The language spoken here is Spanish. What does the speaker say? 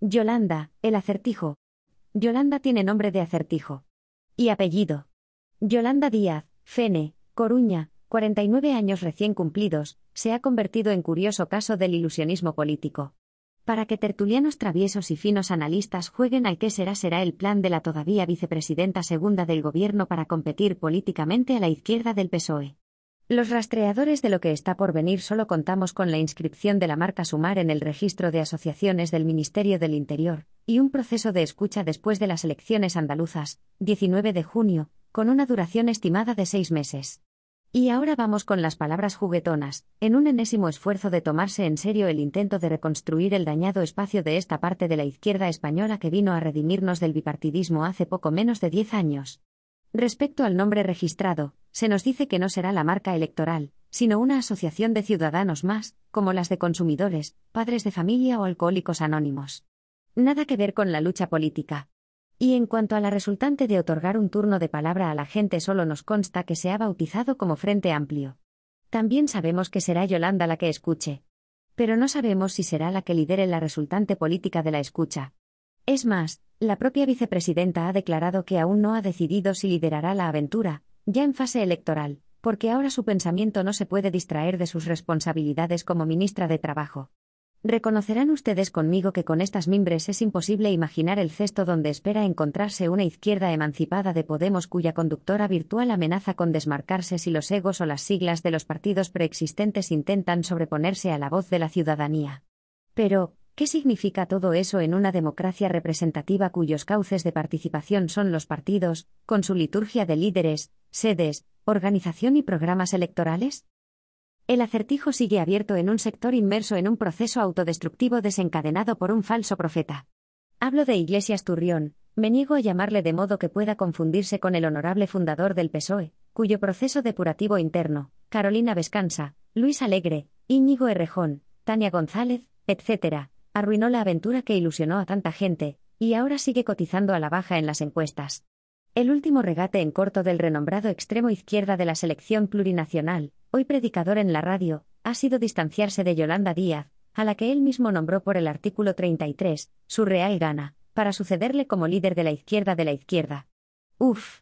Yolanda, el acertijo. Yolanda tiene nombre de acertijo. Y apellido. Yolanda Díaz, Fene, Coruña, 49 años recién cumplidos, se ha convertido en curioso caso del ilusionismo político. Para que tertulianos traviesos y finos analistas jueguen al que será será el plan de la todavía vicepresidenta segunda del gobierno para competir políticamente a la izquierda del PSOE. Los rastreadores de lo que está por venir solo contamos con la inscripción de la marca Sumar en el registro de asociaciones del Ministerio del Interior, y un proceso de escucha después de las elecciones andaluzas, 19 de junio, con una duración estimada de seis meses. Y ahora vamos con las palabras juguetonas, en un enésimo esfuerzo de tomarse en serio el intento de reconstruir el dañado espacio de esta parte de la izquierda española que vino a redimirnos del bipartidismo hace poco menos de diez años. Respecto al nombre registrado, se nos dice que no será la marca electoral, sino una asociación de ciudadanos más, como las de consumidores, padres de familia o alcohólicos anónimos. Nada que ver con la lucha política. Y en cuanto a la resultante de otorgar un turno de palabra a la gente, solo nos consta que se ha bautizado como Frente Amplio. También sabemos que será Yolanda la que escuche. Pero no sabemos si será la que lidere la resultante política de la escucha. Es más, la propia vicepresidenta ha declarado que aún no ha decidido si liderará la aventura, ya en fase electoral, porque ahora su pensamiento no se puede distraer de sus responsabilidades como ministra de Trabajo. Reconocerán ustedes conmigo que con estas mimbres es imposible imaginar el cesto donde espera encontrarse una izquierda emancipada de Podemos cuya conductora virtual amenaza con desmarcarse si los egos o las siglas de los partidos preexistentes intentan sobreponerse a la voz de la ciudadanía. Pero, ¿Qué significa todo eso en una democracia representativa cuyos cauces de participación son los partidos, con su liturgia de líderes, sedes, organización y programas electorales? El acertijo sigue abierto en un sector inmerso en un proceso autodestructivo desencadenado por un falso profeta. Hablo de Iglesias Turrión, me niego a llamarle de modo que pueda confundirse con el honorable fundador del PSOE, cuyo proceso depurativo interno, Carolina Vescansa, Luis Alegre, Íñigo Errejón, Tania González, etc., arruinó la aventura que ilusionó a tanta gente, y ahora sigue cotizando a la baja en las encuestas. El último regate en corto del renombrado extremo izquierda de la selección plurinacional, hoy predicador en la radio, ha sido distanciarse de Yolanda Díaz, a la que él mismo nombró por el artículo 33, su real gana, para sucederle como líder de la izquierda de la izquierda. Uf,